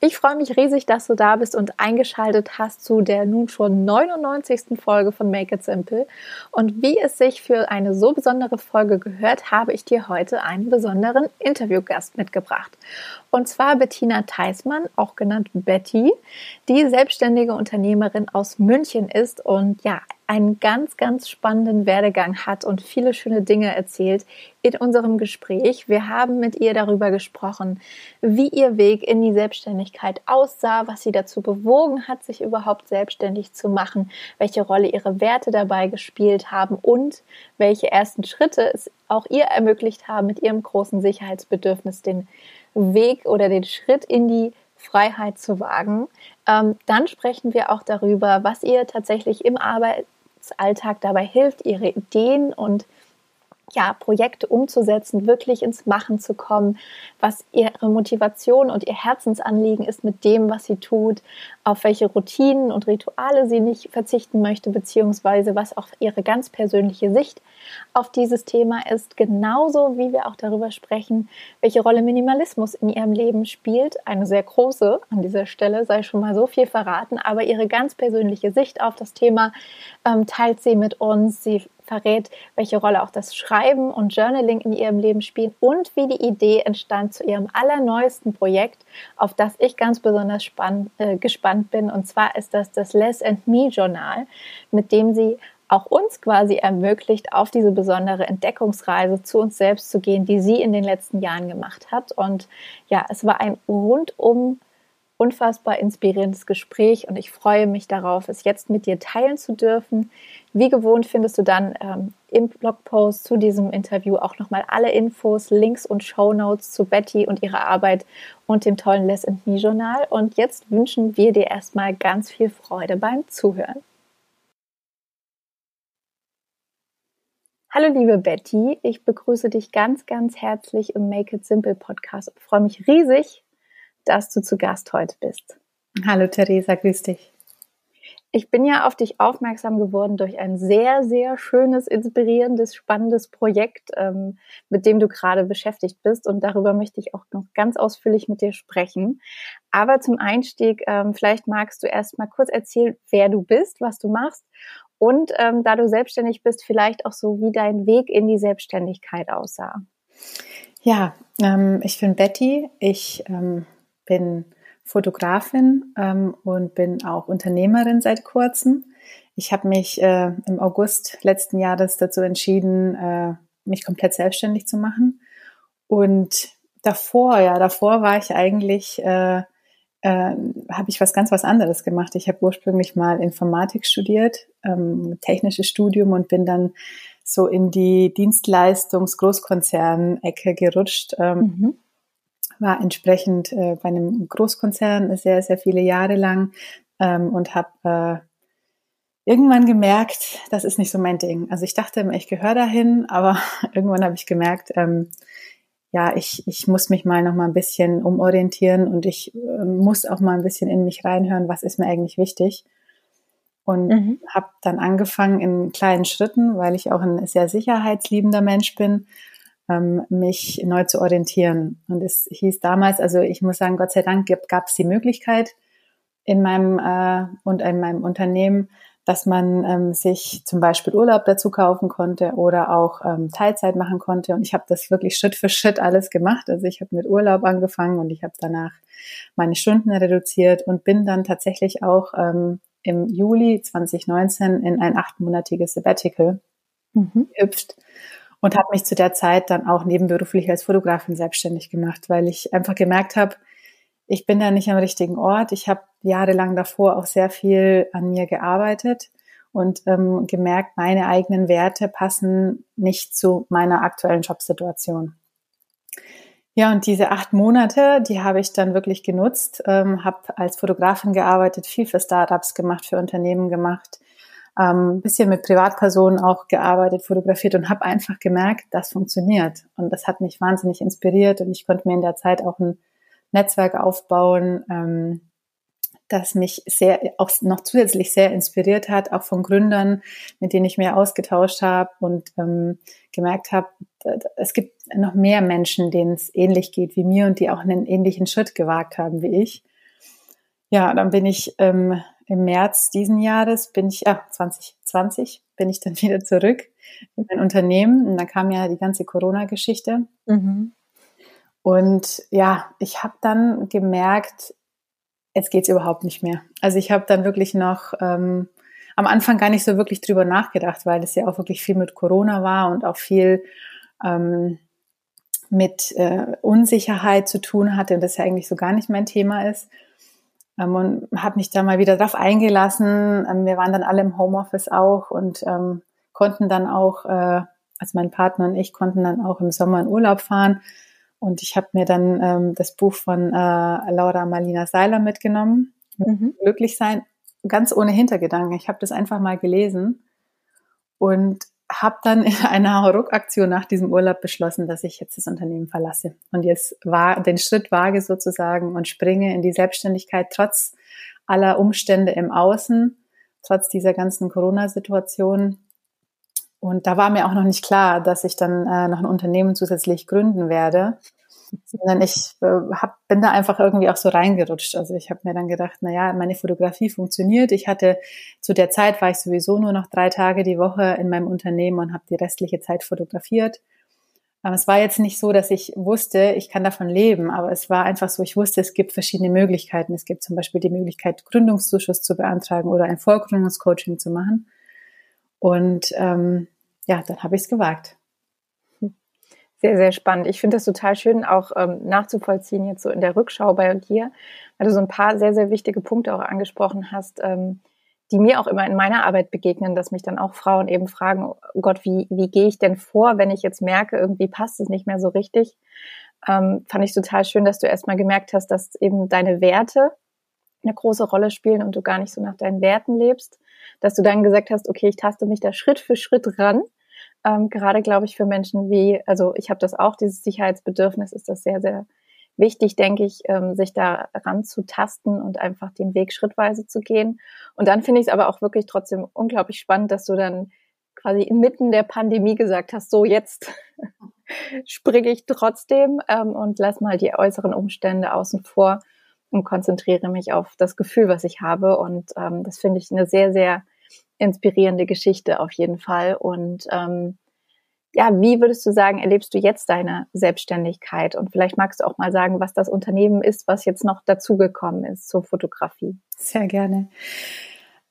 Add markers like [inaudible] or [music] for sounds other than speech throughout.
Ich freue mich riesig, dass du da bist und eingeschaltet hast zu der nun schon 99. Folge von Make It Simple. Und wie es sich für eine so besondere Folge gehört, habe ich dir heute einen besonderen Interviewgast mitgebracht. Und zwar Bettina Theismann, auch genannt Betty, die selbstständige Unternehmerin aus München ist und ja, einen ganz, ganz spannenden Werdegang hat und viele schöne Dinge erzählt in unserem Gespräch. Wir haben mit ihr darüber gesprochen, wie ihr Weg in die Selbstständigkeit aussah, was sie dazu bewogen hat, sich überhaupt selbstständig zu machen, welche Rolle ihre Werte dabei gespielt haben und welche ersten Schritte es auch ihr ermöglicht haben, mit ihrem großen Sicherheitsbedürfnis den Weg oder den Schritt in die Freiheit zu wagen. Ähm, dann sprechen wir auch darüber, was ihr tatsächlich im Arbeit Alltag dabei hilft, ihre Ideen und ja, Projekte umzusetzen, wirklich ins Machen zu kommen, was ihre Motivation und ihr Herzensanliegen ist mit dem, was sie tut, auf welche Routinen und Rituale sie nicht verzichten möchte, beziehungsweise was auch ihre ganz persönliche Sicht auf dieses Thema ist, genauso wie wir auch darüber sprechen, welche Rolle Minimalismus in ihrem Leben spielt. Eine sehr große an dieser Stelle, sei schon mal so viel verraten, aber ihre ganz persönliche Sicht auf das Thema ähm, teilt sie mit uns. Sie verrät, welche Rolle auch das Schreiben und Journaling in ihrem Leben spielen und wie die Idee entstand zu ihrem allerneuesten Projekt, auf das ich ganz besonders spann, äh, gespannt bin. Und zwar ist das das Less and Me Journal, mit dem sie auch uns quasi ermöglicht, auf diese besondere Entdeckungsreise zu uns selbst zu gehen, die sie in den letzten Jahren gemacht hat. Und ja, es war ein rundum unfassbar inspirierendes Gespräch und ich freue mich darauf, es jetzt mit dir teilen zu dürfen. Wie gewohnt findest du dann ähm, im Blogpost zu diesem Interview auch nochmal alle Infos, Links und Show Notes zu Betty und ihrer Arbeit und dem tollen Less and Me Journal. Und jetzt wünschen wir dir erstmal ganz viel Freude beim Zuhören. Hallo liebe Betty, ich begrüße dich ganz, ganz herzlich im Make It Simple Podcast und freue mich riesig, dass du zu Gast heute bist. Hallo Theresa, grüß dich. Ich bin ja auf dich aufmerksam geworden durch ein sehr, sehr schönes, inspirierendes, spannendes Projekt, ähm, mit dem du gerade beschäftigt bist. Und darüber möchte ich auch noch ganz ausführlich mit dir sprechen. Aber zum Einstieg, ähm, vielleicht magst du erst mal kurz erzählen, wer du bist, was du machst und ähm, da du selbstständig bist, vielleicht auch so, wie dein Weg in die Selbstständigkeit aussah. Ja, ähm, ich bin Betty. Ich ähm, bin Fotografin ähm, und bin auch Unternehmerin seit kurzem. Ich habe mich äh, im August letzten Jahres dazu entschieden, äh, mich komplett selbstständig zu machen. Und davor, ja, davor war ich eigentlich, äh, äh, habe ich was ganz was anderes gemacht. Ich habe ursprünglich mal Informatik studiert, ähm, technisches Studium und bin dann so in die Dienstleistungs-Großkonzern-Ecke gerutscht. Ähm, mhm war entsprechend äh, bei einem Großkonzern sehr, sehr viele Jahre lang ähm, und habe äh, irgendwann gemerkt, das ist nicht so mein Ding. Also ich dachte immer, ich gehöre dahin, aber [laughs] irgendwann habe ich gemerkt, ähm, ja, ich, ich muss mich mal noch mal ein bisschen umorientieren und ich äh, muss auch mal ein bisschen in mich reinhören, was ist mir eigentlich wichtig. Und mhm. habe dann angefangen in kleinen Schritten, weil ich auch ein sehr sicherheitsliebender Mensch bin, ähm, mich neu zu orientieren. Und es hieß damals, also ich muss sagen, Gott sei Dank gab es die Möglichkeit in meinem äh, und in meinem Unternehmen, dass man ähm, sich zum Beispiel Urlaub dazu kaufen konnte oder auch ähm, Teilzeit machen konnte. Und ich habe das wirklich Schritt für Schritt alles gemacht. Also ich habe mit Urlaub angefangen und ich habe danach meine Stunden reduziert und bin dann tatsächlich auch ähm, im Juli 2019 in ein achtmonatiges Sabbatical mhm. gehüpft und habe mich zu der Zeit dann auch nebenberuflich als Fotografin selbstständig gemacht, weil ich einfach gemerkt habe, ich bin da nicht am richtigen Ort. Ich habe jahrelang davor auch sehr viel an mir gearbeitet und ähm, gemerkt, meine eigenen Werte passen nicht zu meiner aktuellen Jobsituation. Ja, und diese acht Monate, die habe ich dann wirklich genutzt, ähm, habe als Fotografin gearbeitet, viel für Startups gemacht, für Unternehmen gemacht, ähm, bisschen mit Privatpersonen auch gearbeitet, fotografiert und habe einfach gemerkt, das funktioniert. Und das hat mich wahnsinnig inspiriert und ich konnte mir in der Zeit auch ein Netzwerk aufbauen, ähm, das mich sehr, auch noch zusätzlich sehr inspiriert hat, auch von Gründern, mit denen ich mir ausgetauscht habe und ähm, gemerkt habe, es gibt noch mehr Menschen, denen es ähnlich geht wie mir und die auch einen ähnlichen Schritt gewagt haben wie ich. Ja, dann bin ich ähm, im März diesen Jahres, bin ich, ah, 2020, bin ich dann [laughs] wieder zurück in mein Unternehmen und dann kam ja die ganze Corona-Geschichte. Mhm. Und ja, ich habe dann gemerkt, jetzt geht's überhaupt nicht mehr. Also ich habe dann wirklich noch ähm, am Anfang gar nicht so wirklich drüber nachgedacht, weil es ja auch wirklich viel mit Corona war und auch viel ähm, mit äh, Unsicherheit zu tun hatte und das ja eigentlich so gar nicht mein Thema ist. Ähm, und habe mich da mal wieder drauf eingelassen. Ähm, wir waren dann alle im Homeoffice auch und ähm, konnten dann auch, äh, also mein Partner und ich konnten dann auch im Sommer in Urlaub fahren und ich habe mir dann ähm, das Buch von äh, Laura Marlina Seiler mitgenommen, mhm. Glücklich sein, ganz ohne Hintergedanken. Ich habe das einfach mal gelesen und habe dann in einer Ruckaktion nach diesem Urlaub beschlossen, dass ich jetzt das Unternehmen verlasse. Und jetzt war, den Schritt wage sozusagen und springe in die Selbstständigkeit trotz aller Umstände im Außen, trotz dieser ganzen Corona-Situation. Und da war mir auch noch nicht klar, dass ich dann äh, noch ein Unternehmen zusätzlich gründen werde, sondern ich äh, hab, bin da einfach irgendwie auch so reingerutscht. Also ich habe mir dann gedacht, na ja, meine Fotografie funktioniert. Ich hatte zu der Zeit war ich sowieso nur noch drei Tage die Woche in meinem Unternehmen und habe die restliche Zeit fotografiert. Aber es war jetzt nicht so, dass ich wusste, ich kann davon leben, aber es war einfach so, ich wusste, es gibt verschiedene Möglichkeiten. Es gibt zum Beispiel die Möglichkeit, Gründungszuschuss zu beantragen oder ein Vorgründungscoaching zu machen. Und ähm, ja, dann habe ich es gewagt. Sehr, sehr spannend. Ich finde das total schön, auch ähm, nachzuvollziehen, jetzt so in der Rückschau bei dir, weil du so ein paar sehr, sehr wichtige Punkte auch angesprochen hast, ähm, die mir auch immer in meiner Arbeit begegnen, dass mich dann auch Frauen eben fragen, oh Gott, wie, wie gehe ich denn vor, wenn ich jetzt merke, irgendwie passt es nicht mehr so richtig. Ähm, fand ich total schön, dass du erstmal gemerkt hast, dass eben deine Werte eine große Rolle spielen und du gar nicht so nach deinen Werten lebst, dass du dann gesagt hast, okay, ich taste mich da Schritt für Schritt ran. Ähm, gerade glaube ich für Menschen wie, also ich habe das auch, dieses Sicherheitsbedürfnis ist das sehr, sehr wichtig, denke ich, ähm, sich da ranzutasten und einfach den Weg schrittweise zu gehen. Und dann finde ich es aber auch wirklich trotzdem unglaublich spannend, dass du dann quasi inmitten der Pandemie gesagt hast, so jetzt [laughs] springe ich trotzdem ähm, und lass mal die äußeren Umstände außen vor und konzentriere mich auf das Gefühl, was ich habe. Und ähm, das finde ich eine sehr, sehr inspirierende Geschichte auf jeden Fall. Und ähm, ja, wie würdest du sagen, erlebst du jetzt deine Selbstständigkeit? Und vielleicht magst du auch mal sagen, was das Unternehmen ist, was jetzt noch dazugekommen ist zur Fotografie. Sehr gerne.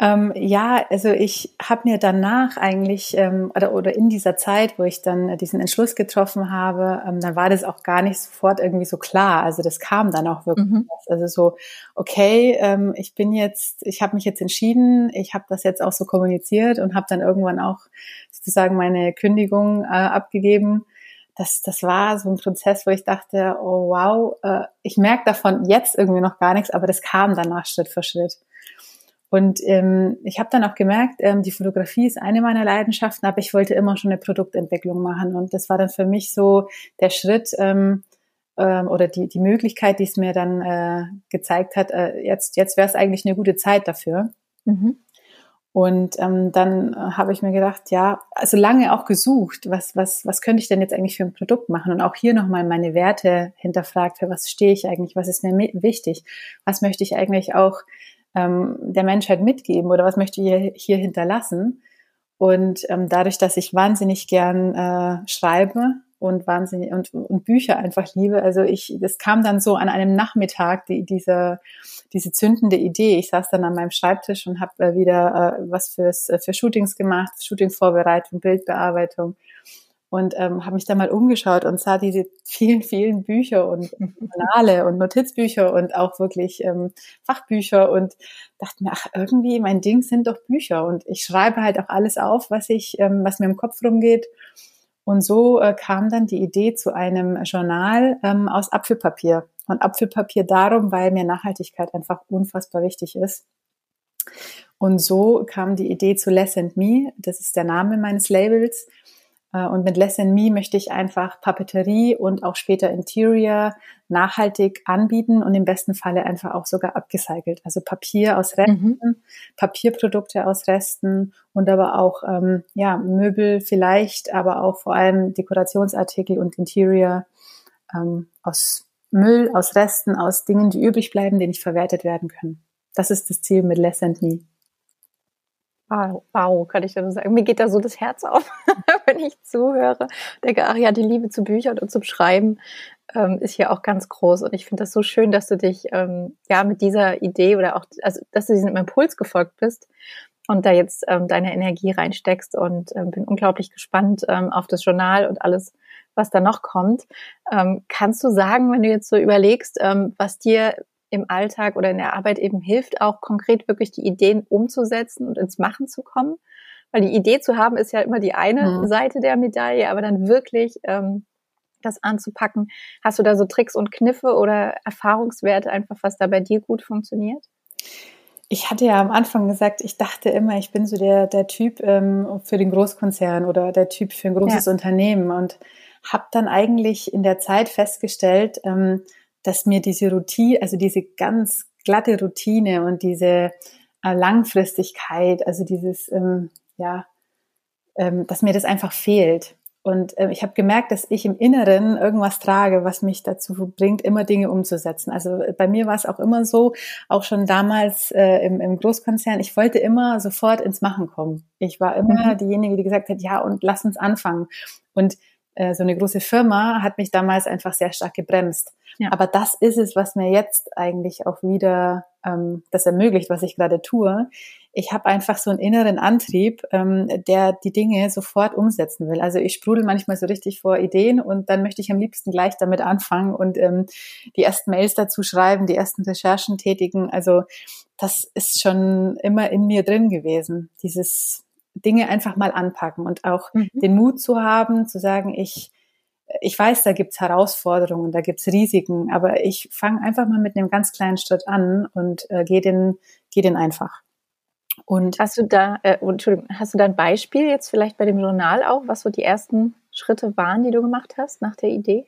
Ähm, ja, also ich habe mir danach eigentlich ähm, oder, oder in dieser Zeit, wo ich dann diesen Entschluss getroffen habe, ähm, dann war das auch gar nicht sofort irgendwie so klar. Also das kam dann auch wirklich. Mhm. Also so, okay, ähm, ich bin jetzt, ich habe mich jetzt entschieden, ich habe das jetzt auch so kommuniziert und habe dann irgendwann auch sozusagen meine Kündigung äh, abgegeben. Das, das war so ein Prozess, wo ich dachte, oh wow, äh, ich merke davon jetzt irgendwie noch gar nichts, aber das kam danach Schritt für Schritt. Und ähm, ich habe dann auch gemerkt, ähm, die Fotografie ist eine meiner Leidenschaften, aber ich wollte immer schon eine Produktentwicklung machen. Und das war dann für mich so der Schritt ähm, ähm, oder die, die Möglichkeit, die es mir dann äh, gezeigt hat, äh, jetzt, jetzt wäre es eigentlich eine gute Zeit dafür. Mhm. Und ähm, dann äh, habe ich mir gedacht, ja, also lange auch gesucht, was, was, was könnte ich denn jetzt eigentlich für ein Produkt machen? Und auch hier nochmal meine Werte hinterfragt, für was stehe ich eigentlich, was ist mir wichtig, was möchte ich eigentlich auch ähm, der Menschheit mitgeben oder was möchte ich hier, hinterlassen. Und ähm, dadurch, dass ich wahnsinnig gern äh, schreibe und wahnsinnig und, und Bücher einfach liebe, also ich, das kam dann so an einem Nachmittag, die, diese, diese zündende Idee. Ich saß dann an meinem Schreibtisch und habe äh, wieder äh, was fürs, äh, für Shootings gemacht, Shootingvorbereitung, Bildbearbeitung und ähm, habe mich da mal umgeschaut und sah diese vielen, vielen Bücher und Journale und Notizbücher und auch wirklich ähm, Fachbücher und dachte mir, ach, irgendwie mein Ding sind doch Bücher und ich schreibe halt auch alles auf, was ich, ähm, was mir im Kopf rumgeht. Und so äh, kam dann die Idee zu einem Journal ähm, aus Apfelpapier. Und Apfelpapier darum, weil mir Nachhaltigkeit einfach unfassbar wichtig ist. Und so kam die Idee zu Less and Me. Das ist der Name meines Labels. Äh, und mit Less and Me möchte ich einfach Papeterie und auch später Interior nachhaltig anbieten und im besten Falle einfach auch sogar abgecycelt. Also Papier aus Resten, mhm. Papierprodukte aus Resten und aber auch ähm, ja, Möbel vielleicht, aber auch vor allem Dekorationsartikel und Interior ähm, aus Müll, aus Resten, aus Dingen, die übrig bleiben, die nicht verwertet werden können. Das ist das Ziel mit Less and Me. Wow, wow, kann ich da nur sagen. Mir geht da so das Herz auf, [laughs] wenn ich zuhöre. Denke, ach ja, die Liebe zu Büchern und zum Schreiben ähm, ist hier auch ganz groß. Und ich finde das so schön, dass du dich ähm, ja mit dieser Idee oder auch, also dass du diesem Impuls gefolgt bist und da jetzt ähm, deine Energie reinsteckst und ähm, bin unglaublich gespannt ähm, auf das Journal und alles, was da noch kommt. Ähm, kannst du sagen, wenn du jetzt so überlegst, ähm, was dir im Alltag oder in der Arbeit eben hilft, auch konkret wirklich die Ideen umzusetzen und ins Machen zu kommen. Weil die Idee zu haben ist ja immer die eine mhm. Seite der Medaille, aber dann wirklich ähm, das anzupacken. Hast du da so Tricks und Kniffe oder Erfahrungswerte einfach, was da bei dir gut funktioniert? Ich hatte ja am Anfang gesagt, ich dachte immer, ich bin so der, der Typ ähm, für den Großkonzern oder der Typ für ein großes ja. Unternehmen und habe dann eigentlich in der Zeit festgestellt, ähm, dass mir diese Routine, also diese ganz glatte Routine und diese äh, Langfristigkeit, also dieses, ähm, ja, ähm, dass mir das einfach fehlt. Und äh, ich habe gemerkt, dass ich im Inneren irgendwas trage, was mich dazu bringt, immer Dinge umzusetzen. Also äh, bei mir war es auch immer so, auch schon damals äh, im, im Großkonzern, ich wollte immer sofort ins Machen kommen. Ich war immer mhm. diejenige, die gesagt hat, ja, und lass uns anfangen. Und äh, so eine große Firma hat mich damals einfach sehr stark gebremst. Ja. Aber das ist es, was mir jetzt eigentlich auch wieder ähm, das ermöglicht, was ich gerade tue. Ich habe einfach so einen inneren Antrieb, ähm, der die Dinge sofort umsetzen will. Also ich sprudel manchmal so richtig vor Ideen und dann möchte ich am liebsten gleich damit anfangen und ähm, die ersten Mails dazu schreiben, die ersten Recherchen tätigen. Also das ist schon immer in mir drin gewesen, dieses Dinge einfach mal anpacken und auch mhm. den Mut zu haben, zu sagen, ich ich weiß, da gibt's Herausforderungen, da gibt's Risiken, aber ich fange einfach mal mit einem ganz kleinen Schritt an und äh, gehe den, geh den einfach. Und hast du da, äh, Entschuldigung, hast du da ein Beispiel jetzt vielleicht bei dem Journal auch, was so die ersten Schritte waren, die du gemacht hast nach der Idee?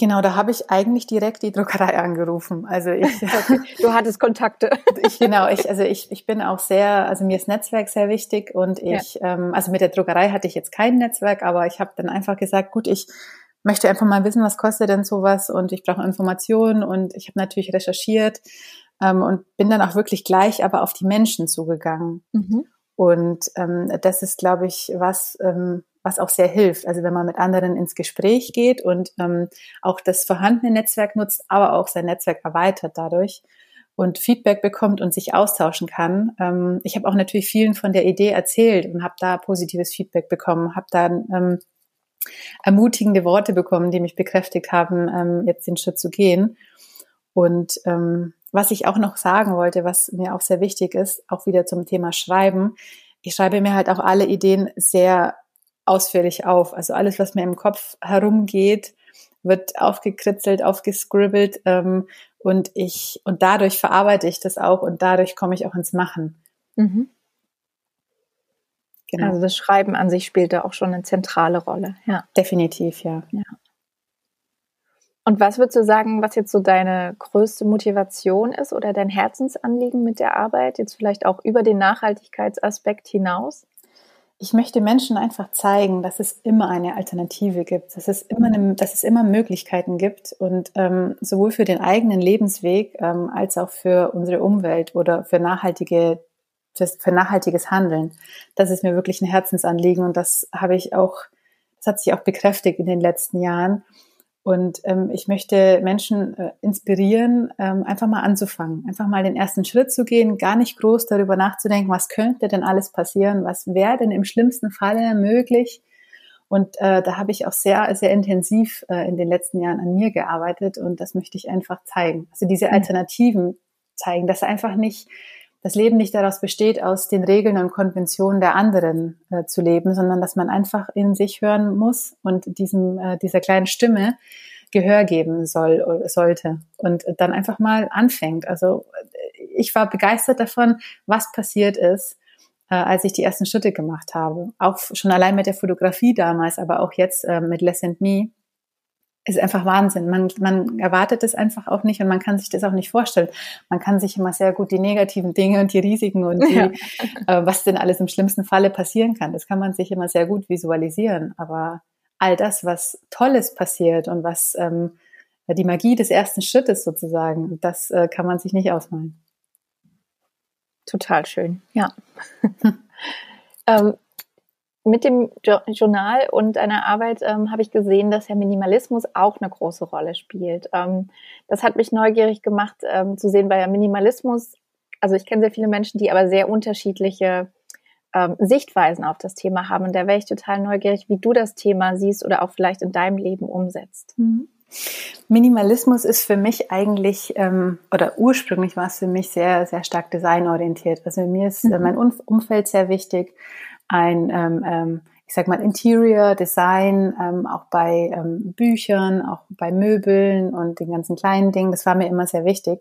Genau, da habe ich eigentlich direkt die Druckerei [laughs] angerufen. Also ich, [laughs] du hattest Kontakte. [laughs] Ich genau, ich also ich, ich bin auch sehr, also mir ist Netzwerk sehr wichtig und ich, ja. ähm, also mit der Druckerei hatte ich jetzt kein Netzwerk, aber ich habe dann einfach gesagt, gut, ich möchte einfach mal wissen, was kostet denn sowas und ich brauche Informationen und ich habe natürlich recherchiert ähm, und bin dann auch wirklich gleich aber auf die Menschen zugegangen. Mhm. Und ähm, das ist, glaube ich, was, ähm, was auch sehr hilft. Also wenn man mit anderen ins Gespräch geht und ähm, auch das vorhandene Netzwerk nutzt, aber auch sein Netzwerk erweitert dadurch und Feedback bekommt und sich austauschen kann. Ähm, ich habe auch natürlich vielen von der Idee erzählt und habe da positives Feedback bekommen, habe dann ähm, ermutigende Worte bekommen, die mich bekräftigt haben, ähm, jetzt den Schritt zu gehen. Und ähm, was ich auch noch sagen wollte, was mir auch sehr wichtig ist, auch wieder zum Thema Schreiben. Ich schreibe mir halt auch alle Ideen sehr ausführlich auf. Also alles, was mir im Kopf herumgeht, wird aufgekritzelt, aufgescribbelt ähm, und ich und dadurch verarbeite ich das auch und dadurch komme ich auch ins Machen. Mhm. Genau. Also das Schreiben an sich spielt da auch schon eine zentrale Rolle. Ja. Definitiv, ja. ja. Und was würdest du sagen, was jetzt so deine größte Motivation ist oder dein Herzensanliegen mit der Arbeit, jetzt vielleicht auch über den Nachhaltigkeitsaspekt hinaus? Ich möchte Menschen einfach zeigen, dass es immer eine Alternative gibt, dass es immer, eine, dass es immer Möglichkeiten gibt und ähm, sowohl für den eigenen Lebensweg ähm, als auch für unsere Umwelt oder für nachhaltige für, für nachhaltiges Handeln. Das ist mir wirklich ein Herzensanliegen und das habe ich auch, das hat sich auch bekräftigt in den letzten Jahren. Und ähm, ich möchte Menschen äh, inspirieren, ähm, einfach mal anzufangen, einfach mal den ersten Schritt zu gehen, gar nicht groß darüber nachzudenken, was könnte denn alles passieren, was wäre denn im schlimmsten Falle möglich. Und äh, da habe ich auch sehr, sehr intensiv äh, in den letzten Jahren an mir gearbeitet und das möchte ich einfach zeigen. Also diese mhm. Alternativen zeigen, dass einfach nicht das Leben nicht daraus besteht, aus den Regeln und Konventionen der anderen äh, zu leben, sondern dass man einfach in sich hören muss und diesem, äh, dieser kleinen Stimme Gehör geben soll, sollte und dann einfach mal anfängt. Also ich war begeistert davon, was passiert ist, äh, als ich die ersten Schritte gemacht habe. Auch schon allein mit der Fotografie damals, aber auch jetzt äh, mit Less and Me ist einfach Wahnsinn. Man, man erwartet es einfach auch nicht und man kann sich das auch nicht vorstellen. Man kann sich immer sehr gut die negativen Dinge und die Risiken und die, ja. [laughs] äh, was denn alles im schlimmsten Falle passieren kann, das kann man sich immer sehr gut visualisieren. Aber all das, was Tolles passiert und was ähm, die Magie des ersten Schrittes sozusagen, das äh, kann man sich nicht ausmalen. Total schön, ja. [laughs] ähm, mit dem Journal und deiner Arbeit ähm, habe ich gesehen, dass der Minimalismus auch eine große Rolle spielt. Ähm, das hat mich neugierig gemacht ähm, zu sehen, weil ja Minimalismus, also ich kenne sehr viele Menschen, die aber sehr unterschiedliche ähm, Sichtweisen auf das Thema haben. Und da wäre ich total neugierig, wie du das Thema siehst oder auch vielleicht in deinem Leben umsetzt. Mhm. Minimalismus ist für mich eigentlich, ähm, oder ursprünglich war es für mich sehr, sehr stark designorientiert. Also mir ist äh, mhm. mein Umfeld sehr wichtig ein, ähm, ähm, ich sag mal, Interior Design, ähm, auch bei ähm, Büchern, auch bei Möbeln und den ganzen kleinen Dingen. Das war mir immer sehr wichtig.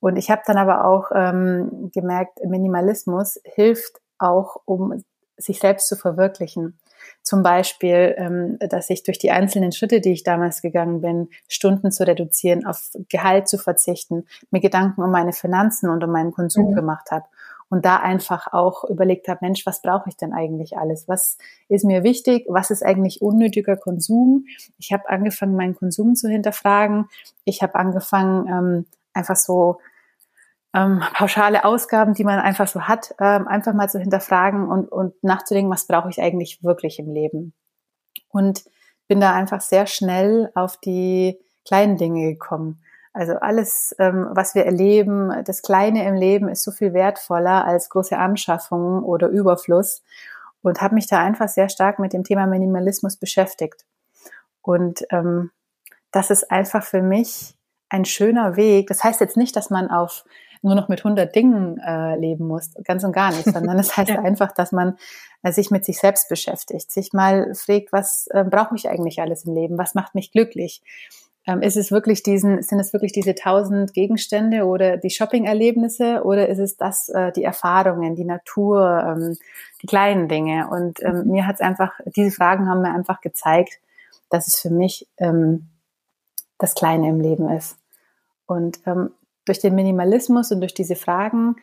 Und ich habe dann aber auch ähm, gemerkt, Minimalismus hilft auch, um sich selbst zu verwirklichen. Zum Beispiel, ähm, dass ich durch die einzelnen Schritte, die ich damals gegangen bin, Stunden zu reduzieren, auf Gehalt zu verzichten, mir Gedanken um meine Finanzen und um meinen Konsum mhm. gemacht habe und da einfach auch überlegt habe, Mensch, was brauche ich denn eigentlich alles? Was ist mir wichtig? Was ist eigentlich unnötiger Konsum? Ich habe angefangen, meinen Konsum zu hinterfragen. Ich habe angefangen, ähm, einfach so ähm, pauschale Ausgaben, die man einfach so hat, ähm, einfach mal zu hinterfragen und, und nachzudenken, was brauche ich eigentlich wirklich im Leben? Und bin da einfach sehr schnell auf die kleinen Dinge gekommen. Also alles, ähm, was wir erleben, das Kleine im Leben ist so viel wertvoller als große Anschaffungen oder Überfluss und habe mich da einfach sehr stark mit dem Thema Minimalismus beschäftigt. Und ähm, das ist einfach für mich ein schöner Weg. Das heißt jetzt nicht, dass man auf nur noch mit 100 Dingen äh, leben muss, ganz und gar nicht, sondern das [laughs] heißt einfach, dass man äh, sich mit sich selbst beschäftigt, sich mal fragt, was äh, brauche ich eigentlich alles im Leben, was macht mich glücklich, ähm, ist es wirklich diesen, sind es wirklich diese tausend Gegenstände oder die Shopping-Erlebnisse oder ist es das, äh, die Erfahrungen, die Natur, ähm, die kleinen Dinge? Und ähm, mhm. mir hat es einfach, diese Fragen haben mir einfach gezeigt, dass es für mich ähm, das Kleine im Leben ist. Und ähm, durch den Minimalismus und durch diese Fragen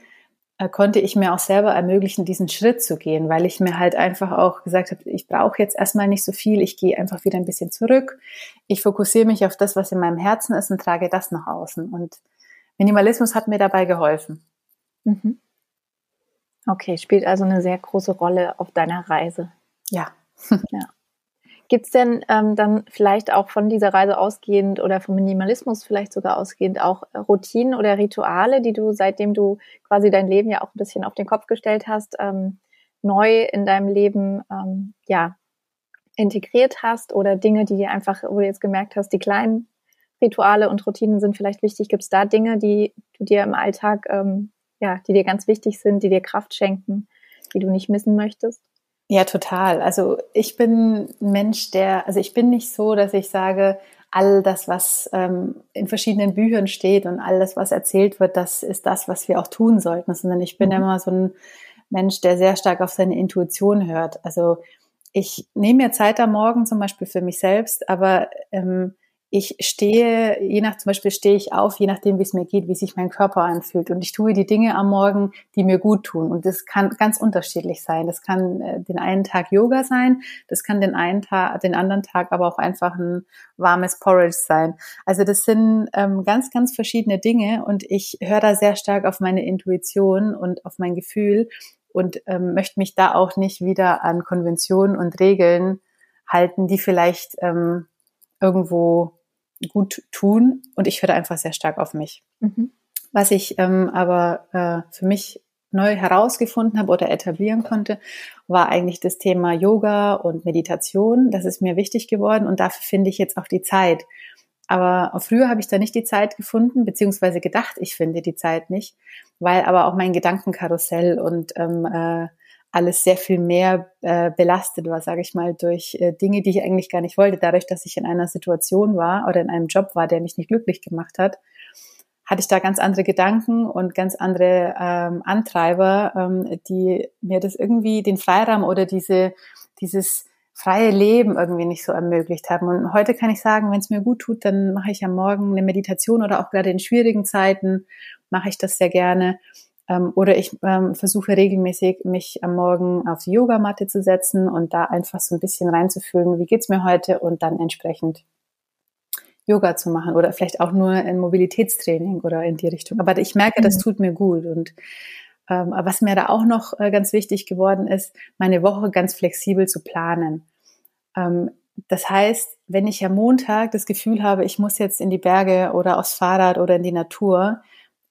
konnte ich mir auch selber ermöglichen, diesen Schritt zu gehen, weil ich mir halt einfach auch gesagt habe, ich brauche jetzt erstmal nicht so viel, ich gehe einfach wieder ein bisschen zurück. Ich fokussiere mich auf das, was in meinem Herzen ist und trage das nach außen. Und Minimalismus hat mir dabei geholfen. Mhm. Okay, spielt also eine sehr große Rolle auf deiner Reise. Ja. ja. Gibt es denn ähm, dann vielleicht auch von dieser Reise ausgehend oder vom Minimalismus vielleicht sogar ausgehend auch Routinen oder Rituale, die du, seitdem du quasi dein Leben ja auch ein bisschen auf den Kopf gestellt hast, ähm, neu in deinem Leben ähm, ja integriert hast oder Dinge, die einfach, wo du jetzt gemerkt hast, die kleinen Rituale und Routinen sind vielleicht wichtig. Gibt es da Dinge, die du dir im Alltag, ähm, ja, die dir ganz wichtig sind, die dir Kraft schenken, die du nicht missen möchtest? Ja, total. Also ich bin ein Mensch, der, also ich bin nicht so, dass ich sage, all das, was ähm, in verschiedenen Büchern steht und all das, was erzählt wird, das ist das, was wir auch tun sollten, sondern ich bin mhm. immer so ein Mensch, der sehr stark auf seine Intuition hört. Also ich nehme mir Zeit am Morgen zum Beispiel für mich selbst, aber ähm, ich stehe, je nach zum Beispiel stehe ich auf, je nachdem, wie es mir geht, wie sich mein Körper anfühlt. Und ich tue die Dinge am Morgen, die mir gut tun. Und das kann ganz unterschiedlich sein. Das kann äh, den einen Tag Yoga sein, das kann den einen Tag, den anderen Tag aber auch einfach ein warmes Porridge sein. Also das sind ähm, ganz, ganz verschiedene Dinge und ich höre da sehr stark auf meine Intuition und auf mein Gefühl und ähm, möchte mich da auch nicht wieder an Konventionen und Regeln halten, die vielleicht ähm, irgendwo gut tun und ich höre einfach sehr stark auf mich. Mhm. Was ich ähm, aber äh, für mich neu herausgefunden habe oder etablieren konnte, war eigentlich das Thema Yoga und Meditation. Das ist mir wichtig geworden und dafür finde ich jetzt auch die Zeit. Aber früher habe ich da nicht die Zeit gefunden, beziehungsweise gedacht, ich finde die Zeit nicht, weil aber auch mein Gedankenkarussell und ähm, äh, alles sehr viel mehr äh, belastet war, sage ich mal, durch äh, Dinge, die ich eigentlich gar nicht wollte. Dadurch, dass ich in einer Situation war oder in einem Job war, der mich nicht glücklich gemacht hat, hatte ich da ganz andere Gedanken und ganz andere ähm, Antreiber, ähm, die mir das irgendwie den Freiraum oder diese dieses freie Leben irgendwie nicht so ermöglicht haben. Und heute kann ich sagen, wenn es mir gut tut, dann mache ich am Morgen eine Meditation oder auch gerade in schwierigen Zeiten mache ich das sehr gerne. Ähm, oder ich ähm, versuche regelmäßig, mich am Morgen auf die Yogamatte zu setzen und da einfach so ein bisschen reinzufühlen, wie geht's mir heute und dann entsprechend Yoga zu machen oder vielleicht auch nur ein Mobilitätstraining oder in die Richtung. Aber ich merke, das mhm. tut mir gut und ähm, was mir da auch noch äh, ganz wichtig geworden ist, meine Woche ganz flexibel zu planen. Ähm, das heißt, wenn ich am Montag das Gefühl habe, ich muss jetzt in die Berge oder aufs Fahrrad oder in die Natur,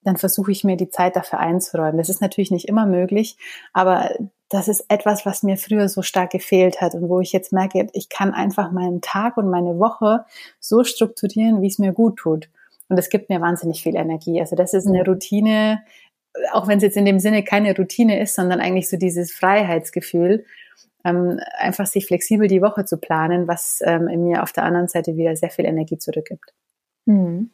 dann versuche ich mir die Zeit dafür einzuräumen. Das ist natürlich nicht immer möglich, aber das ist etwas, was mir früher so stark gefehlt hat und wo ich jetzt merke, ich kann einfach meinen Tag und meine Woche so strukturieren, wie es mir gut tut. Und es gibt mir wahnsinnig viel Energie. Also das ist eine Routine, auch wenn es jetzt in dem Sinne keine Routine ist, sondern eigentlich so dieses Freiheitsgefühl, ähm, einfach sich flexibel die Woche zu planen, was ähm, in mir auf der anderen Seite wieder sehr viel Energie zurückgibt. Mhm.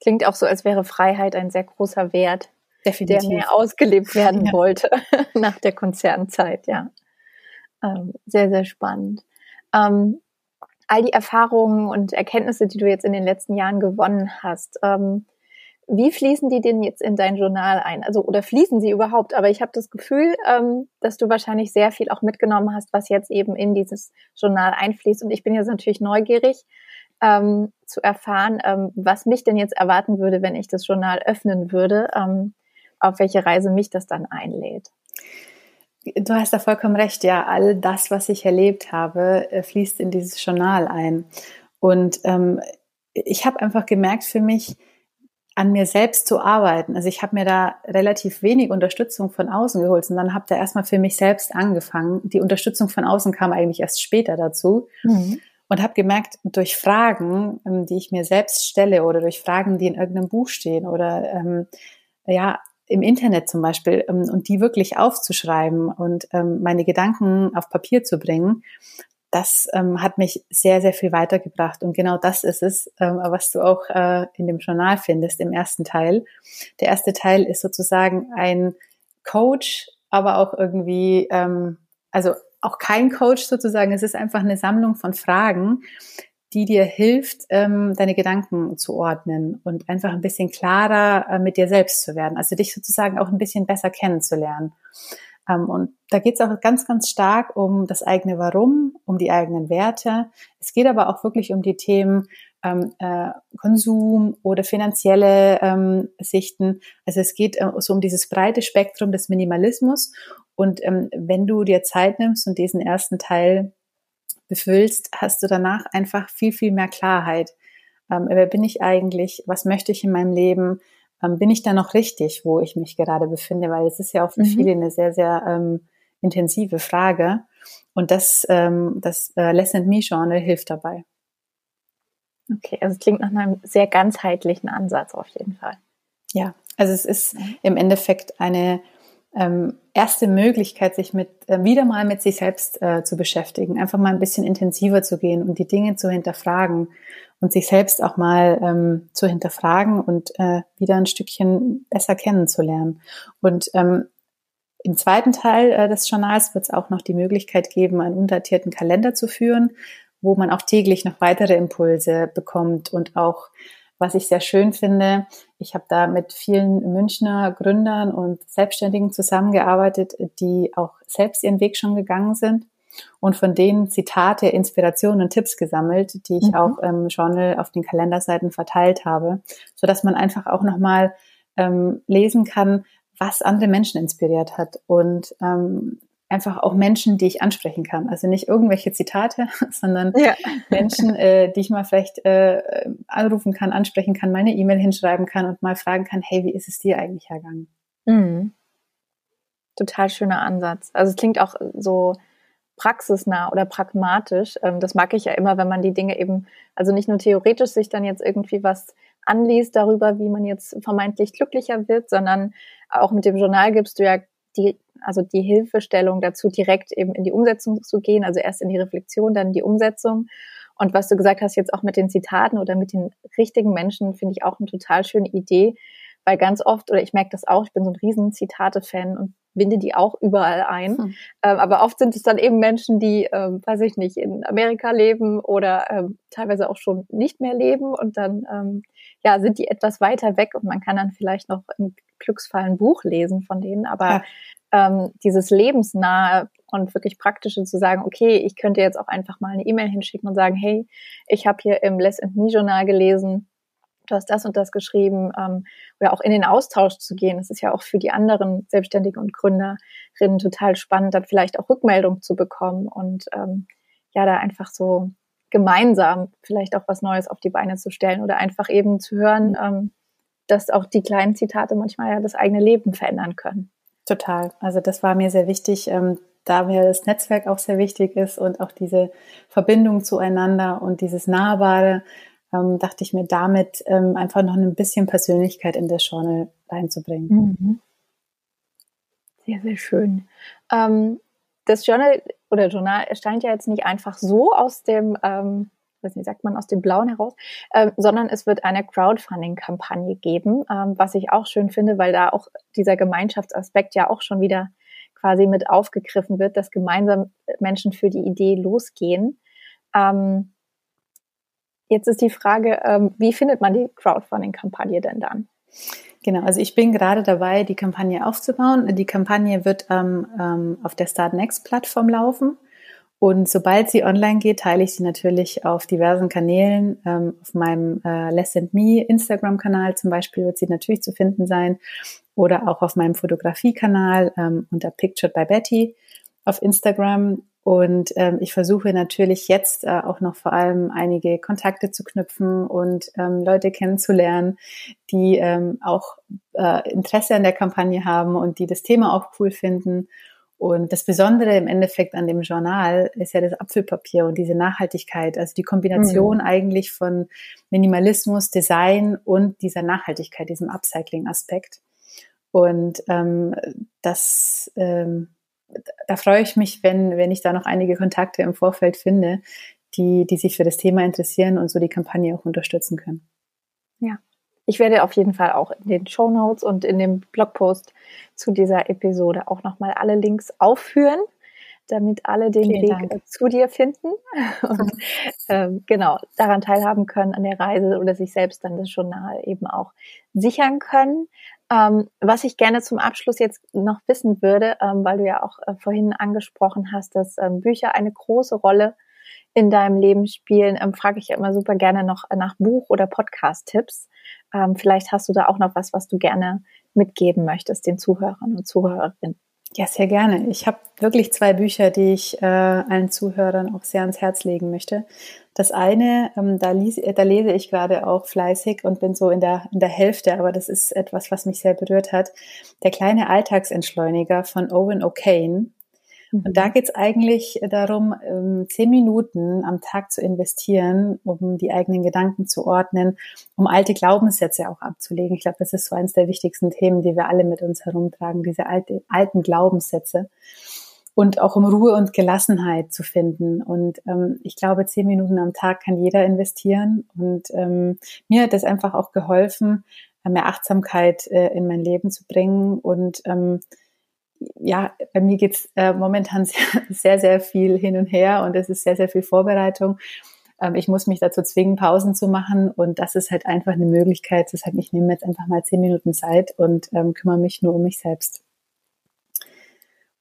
Klingt auch so, als wäre Freiheit ein sehr großer Wert, Definitiv. der mehr ausgelebt werden ja. wollte [laughs] nach der Konzernzeit, ja. Ähm, sehr, sehr spannend. Ähm, all die Erfahrungen und Erkenntnisse, die du jetzt in den letzten Jahren gewonnen hast, ähm, wie fließen die denn jetzt in dein Journal ein? Also oder fließen sie überhaupt? Aber ich habe das Gefühl, ähm, dass du wahrscheinlich sehr viel auch mitgenommen hast, was jetzt eben in dieses Journal einfließt. Und ich bin jetzt natürlich neugierig ähm, zu erfahren, ähm, was mich denn jetzt erwarten würde, wenn ich das Journal öffnen würde, ähm, auf welche Reise mich das dann einlädt. Du hast da vollkommen recht. Ja, all das, was ich erlebt habe, äh, fließt in dieses Journal ein. Und ähm, ich habe einfach gemerkt für mich, an mir selbst zu arbeiten. Also ich habe mir da relativ wenig Unterstützung von außen geholt und dann habe da erstmal für mich selbst angefangen. Die Unterstützung von außen kam eigentlich erst später dazu mhm. Und habe gemerkt, durch Fragen, ähm, die ich mir selbst stelle oder durch Fragen, die in irgendeinem Buch stehen oder ähm, ja im Internet zum Beispiel ähm, und die wirklich aufzuschreiben und ähm, meine Gedanken auf Papier zu bringen, das ähm, hat mich sehr, sehr viel weitergebracht. Und genau das ist es, ähm, was du auch äh, in dem Journal findest, im ersten Teil. Der erste Teil ist sozusagen ein Coach, aber auch irgendwie, also auch kein Coach sozusagen. Es ist einfach eine Sammlung von Fragen, die dir hilft, ähm, deine Gedanken zu ordnen und einfach ein bisschen klarer äh, mit dir selbst zu werden. Also dich sozusagen auch ein bisschen besser kennenzulernen. Ähm, und da geht es auch ganz, ganz stark um das eigene Warum, um die eigenen Werte. Es geht aber auch wirklich um die Themen ähm, äh, Konsum oder finanzielle ähm, Sichten. Also es geht äh, so um dieses breite Spektrum des Minimalismus. Und ähm, wenn du dir Zeit nimmst und diesen ersten Teil befüllst, hast du danach einfach viel, viel mehr Klarheit. Ähm, wer bin ich eigentlich? Was möchte ich in meinem Leben? ähm, bin ich da noch richtig, wo ich mich gerade befinde? Weil es ist ja auch für mhm. viele eine sehr, sehr ähm, intensive Frage. Und das, ähm, das äh, Less and Me Journal hilft dabei. Okay, also es klingt nach einem sehr ganzheitlichen Ansatz auf jeden Fall. Ja, also es ist mhm. im Endeffekt eine ähm, erste Möglichkeit, sich mit äh, wieder mal mit sich selbst äh, zu beschäftigen, einfach mal ein bisschen intensiver zu gehen und die Dinge zu hinterfragen und sich selbst auch mal ähm, zu hinterfragen und äh, wieder ein Stückchen besser kennenzulernen. Und ähm, im zweiten Teil äh, des Journals wird es auch noch die Möglichkeit geben, einen undatierten Kalender zu führen, wo man auch täglich noch weitere Impulse bekommt und auch was ich sehr schön finde. Ich habe da mit vielen Münchner Gründern und Selbstständigen zusammengearbeitet, die auch selbst ihren Weg schon gegangen sind und von denen Zitate, Inspirationen und Tipps gesammelt, die ich mhm. auch im Journal auf den Kalenderseiten verteilt habe, so dass man einfach auch nochmal ähm, lesen kann, was andere Menschen inspiriert hat und ähm, einfach auch Menschen, die ich ansprechen kann. Also nicht irgendwelche Zitate, [laughs] sondern ja. Menschen, äh, die ich mal vielleicht äh, anrufen kann, ansprechen kann, meine E-Mail hinschreiben kann und mal fragen kann, hey, wie ist es dir eigentlich ergangen? Mhm. Total schöner Ansatz. Also es klingt auch so praxisnah oder pragmatisch. Ähm, das mag ich ja immer, wenn man die Dinge eben, also nicht nur theoretisch sich dann jetzt irgendwie was anliest darüber, wie man jetzt vermeintlich glücklicher wird, sondern auch mit dem Journal gibst du ja die, also die Hilfestellung dazu, direkt eben in die Umsetzung zu gehen, also erst in die Reflexion, dann die Umsetzung. Und was du gesagt hast jetzt auch mit den Zitaten oder mit den richtigen Menschen, finde ich auch eine total schöne Idee, weil ganz oft, oder ich merke das auch, ich bin so ein riesen Zitate-Fan und binde die auch überall ein. Hm. Ähm, aber oft sind es dann eben Menschen, die, ähm, weiß ich nicht, in Amerika leben oder ähm, teilweise auch schon nicht mehr leben und dann ähm, ja sind die etwas weiter weg und man kann dann vielleicht noch im Glücksfall ein Buch lesen von denen. Aber ja. ähm, dieses lebensnahe und wirklich praktische zu sagen, okay, ich könnte jetzt auch einfach mal eine E-Mail hinschicken und sagen, hey, ich habe hier im Less and Me Journal gelesen, du hast das und das geschrieben ähm, oder auch in den Austausch zu gehen. Das ist ja auch für die anderen Selbstständigen und Gründerinnen total spannend, dann vielleicht auch Rückmeldung zu bekommen und ähm, ja, da einfach so gemeinsam vielleicht auch was Neues auf die Beine zu stellen oder einfach eben zu hören, ähm, dass auch die kleinen Zitate manchmal ja das eigene Leben verändern können. Total. Also das war mir sehr wichtig, ähm, da mir das Netzwerk auch sehr wichtig ist und auch diese Verbindung zueinander und dieses Nahbare, ähm, dachte ich mir, damit ähm, einfach noch ein bisschen Persönlichkeit in das Journal reinzubringen. Mhm. Sehr, sehr schön. Ähm, das Journal oder Journal erscheint ja jetzt nicht einfach so aus dem, ähm, weiß nicht, sagt man aus dem Blauen heraus, ähm, sondern es wird eine Crowdfunding-Kampagne geben, ähm, was ich auch schön finde, weil da auch dieser Gemeinschaftsaspekt ja auch schon wieder quasi mit aufgegriffen wird, dass gemeinsam Menschen für die Idee losgehen. Ähm, Jetzt ist die Frage, ähm, wie findet man die Crowdfunding-Kampagne denn dann? Genau, also ich bin gerade dabei, die Kampagne aufzubauen. Die Kampagne wird ähm, ähm, auf der Start Next Plattform laufen. Und sobald sie online geht, teile ich sie natürlich auf diversen Kanälen. Ähm, auf meinem äh, Less and Me Instagram-Kanal zum Beispiel wird sie natürlich zu finden sein. Oder auch auf meinem Fotografie-Kanal ähm, unter Pictured by Betty auf Instagram. Und ähm, ich versuche natürlich jetzt äh, auch noch vor allem einige Kontakte zu knüpfen und ähm, Leute kennenzulernen, die ähm, auch äh, Interesse an der Kampagne haben und die das Thema auch cool finden. Und das Besondere im Endeffekt an dem Journal ist ja das Apfelpapier und diese Nachhaltigkeit, also die Kombination mhm. eigentlich von Minimalismus, Design und dieser Nachhaltigkeit, diesem Upcycling-Aspekt. Und ähm, das ähm, da freue ich mich, wenn, wenn ich da noch einige Kontakte im Vorfeld finde, die, die sich für das Thema interessieren und so die Kampagne auch unterstützen können. Ja. Ich werde auf jeden Fall auch in den Show Notes und in dem Blogpost zu dieser Episode auch nochmal alle Links aufführen, damit alle den Vielen Weg Dank. Zu dir finden [laughs] und ähm, genau daran teilhaben können an der Reise oder sich selbst dann das Journal eben auch sichern können. Ähm, was ich gerne zum Abschluss jetzt noch wissen würde, ähm, weil du ja auch äh, vorhin angesprochen hast, dass ähm, Bücher eine große Rolle in deinem Leben spielen, ähm, frage ich ja immer super gerne noch nach Buch- oder Podcast-Tipps. Ähm, vielleicht hast du da auch noch was, was du gerne mitgeben möchtest den Zuhörern und Zuhörerinnen. Ja, sehr gerne. Ich habe wirklich zwei Bücher, die ich äh, allen Zuhörern auch sehr ans Herz legen möchte. Das eine, ähm, da, lies, da lese ich gerade auch fleißig und bin so in der, in der Hälfte, aber das ist etwas, was mich sehr berührt hat. Der kleine Alltagsentschleuniger von Owen O'Kane. Und da mhm. geht es eigentlich darum, ähm, zehn Minuten am Tag zu investieren, um die eigenen Gedanken zu ordnen, um alte Glaubenssätze auch abzulegen. Ich glaube, das ist so eines der wichtigsten Themen, die wir alle mit uns herumtragen, diese alte, alten Glaubenssätze. Und auch um Ruhe und Gelassenheit zu finden. Und ähm, ich glaube, zehn Minuten am Tag kann jeder investieren. Und ähm, mir hat das einfach auch geholfen, mehr Achtsamkeit äh, in mein Leben zu bringen und ähm, ja, bei mir geht's äh, momentan [laughs] sehr, sehr, sehr viel hin und her und es ist sehr, sehr viel Vorbereitung. Ähm, ich muss mich dazu zwingen, Pausen zu machen und das ist halt einfach eine Möglichkeit zu sagen, ich nehme jetzt einfach mal zehn Minuten Zeit und ähm, kümmere mich nur um mich selbst.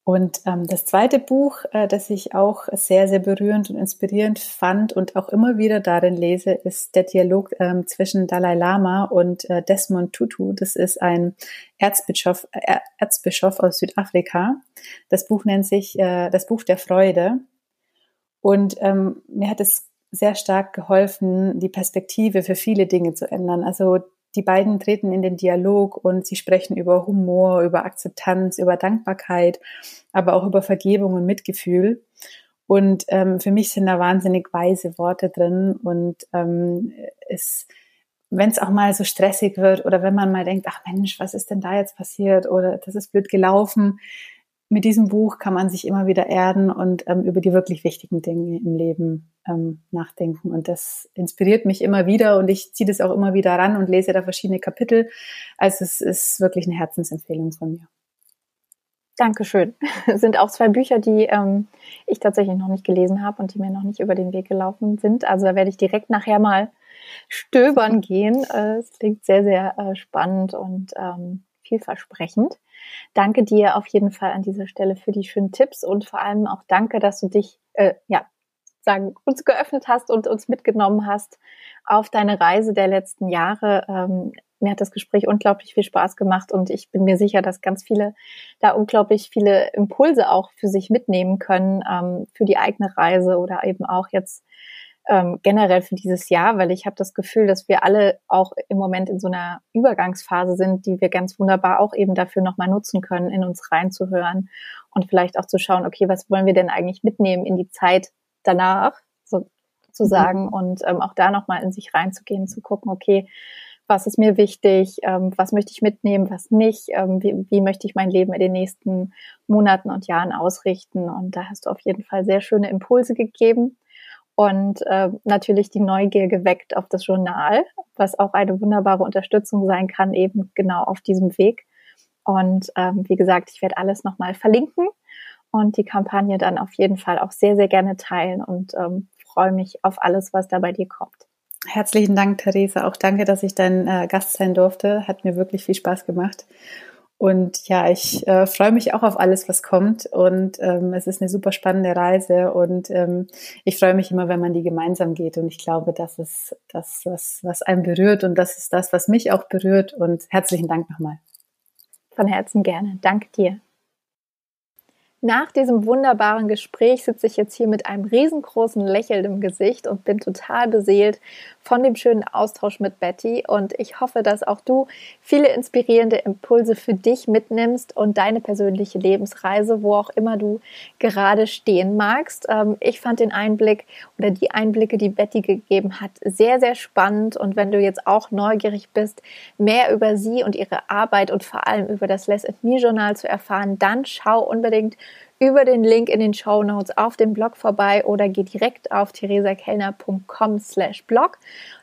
Und ähm, das zweite Buch, äh, das ich auch sehr, sehr berührend und inspirierend fand und auch immer wieder darin lese, ist der Dialog ähm, zwischen Dalai Lama und äh, Desmond Tutu. Das ist ein Erzbischof, äh, Erzbischof aus Südafrika. Das Buch nennt sich äh, Das Buch der Freude. Und ähm, mir hat es sehr stark geholfen, die Perspektive für viele Dinge zu ändern. Also die beiden treten in den Dialog und sie sprechen über Humor, über Akzeptanz, über Dankbarkeit, aber auch über Vergebung und Mitgefühl. Und ähm, für mich sind da wahnsinnig weise Worte drin und ähm, es wenn es auch mal so stressig wird oder wenn man mal denkt, ach Mensch, was ist denn da jetzt passiert oder das ist blöd gelaufen, mit diesem Buch kann man sich immer wieder erden und ähm, über die wirklich wichtigen Dinge im Leben ähm, nachdenken. Und das inspiriert mich immer wieder und ich ziehe das auch immer wieder ran und lese da verschiedene Kapitel. Also es ist wirklich eine Herzensempfehlung von mir. Dankeschön. Das [laughs] sind auch zwei Bücher, die ähm, ich tatsächlich noch nicht gelesen habe und die mir noch nicht über den Weg gelaufen sind. Also da werde ich direkt nachher mal stöbern gehen. Äh, es klingt sehr, sehr äh, spannend und ähm, vielversprechend. Danke dir auf jeden Fall an dieser Stelle für die schönen Tipps und vor allem auch danke, dass du dich, äh, ja, sagen, uns geöffnet hast und uns mitgenommen hast auf deine Reise der letzten Jahre. Ähm, mir hat das Gespräch unglaublich viel Spaß gemacht und ich bin mir sicher, dass ganz viele da unglaublich viele Impulse auch für sich mitnehmen können, ähm, für die eigene Reise oder eben auch jetzt ähm, generell für dieses Jahr, weil ich habe das Gefühl, dass wir alle auch im Moment in so einer Übergangsphase sind, die wir ganz wunderbar auch eben dafür nochmal nutzen können, in uns reinzuhören und vielleicht auch zu schauen, okay, was wollen wir denn eigentlich mitnehmen in die Zeit danach, sozusagen, mhm. und ähm, auch da nochmal in sich reinzugehen, zu gucken, okay, was ist mir wichtig, ähm, was möchte ich mitnehmen, was nicht, ähm, wie, wie möchte ich mein Leben in den nächsten Monaten und Jahren ausrichten. Und da hast du auf jeden Fall sehr schöne Impulse gegeben und äh, natürlich die Neugier geweckt auf das Journal, was auch eine wunderbare Unterstützung sein kann, eben genau auf diesem Weg. Und ähm, wie gesagt, ich werde alles nochmal verlinken und die Kampagne dann auf jeden Fall auch sehr, sehr gerne teilen und ähm, freue mich auf alles, was da bei dir kommt. Herzlichen Dank, Theresa. Auch danke, dass ich dein äh, Gast sein durfte. Hat mir wirklich viel Spaß gemacht. Und ja, ich äh, freue mich auch auf alles, was kommt. Und ähm, es ist eine super spannende Reise. Und ähm, ich freue mich immer, wenn man die gemeinsam geht. Und ich glaube, das ist das, was, was einen berührt. Und das ist das, was mich auch berührt. Und herzlichen Dank nochmal. Von Herzen gerne. Danke dir. Nach diesem wunderbaren Gespräch sitze ich jetzt hier mit einem riesengroßen Lächeln im Gesicht und bin total beseelt von dem schönen Austausch mit Betty. Und ich hoffe, dass auch du viele inspirierende Impulse für dich mitnimmst und deine persönliche Lebensreise, wo auch immer du gerade stehen magst. Ähm, ich fand den Einblick oder die Einblicke, die Betty gegeben hat, sehr, sehr spannend. Und wenn du jetzt auch neugierig bist, mehr über sie und ihre Arbeit und vor allem über das Less Me Journal zu erfahren, dann schau unbedingt über den Link in den Show Notes auf dem Blog vorbei oder geh direkt auf theresakellner.com slash blog.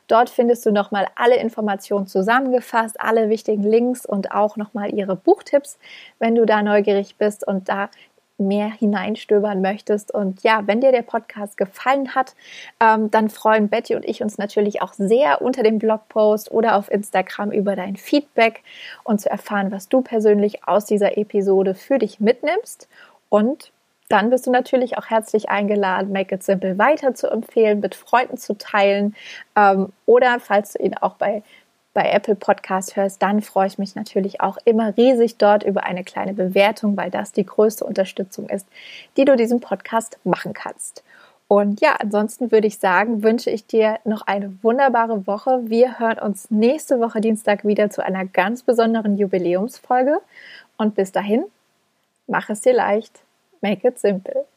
Dort findest du nochmal alle Informationen zusammengefasst, alle wichtigen Links und auch nochmal ihre Buchtipps, wenn du da neugierig bist und da mehr hineinstöbern möchtest. Und ja, wenn dir der Podcast gefallen hat, ähm, dann freuen Betty und ich uns natürlich auch sehr unter dem Blogpost oder auf Instagram über dein Feedback und zu erfahren, was du persönlich aus dieser Episode für dich mitnimmst. Und dann bist du natürlich auch herzlich eingeladen, Make It Simple weiter zu empfehlen, mit Freunden zu teilen ähm, oder falls du ihn auch bei, bei Apple Podcast hörst, dann freue ich mich natürlich auch immer riesig dort über eine kleine Bewertung, weil das die größte Unterstützung ist, die du diesem Podcast machen kannst. Und ja, ansonsten würde ich sagen, wünsche ich dir noch eine wunderbare Woche. Wir hören uns nächste Woche Dienstag wieder zu einer ganz besonderen Jubiläumsfolge. Und bis dahin, Mach es dir leicht. Make it simple.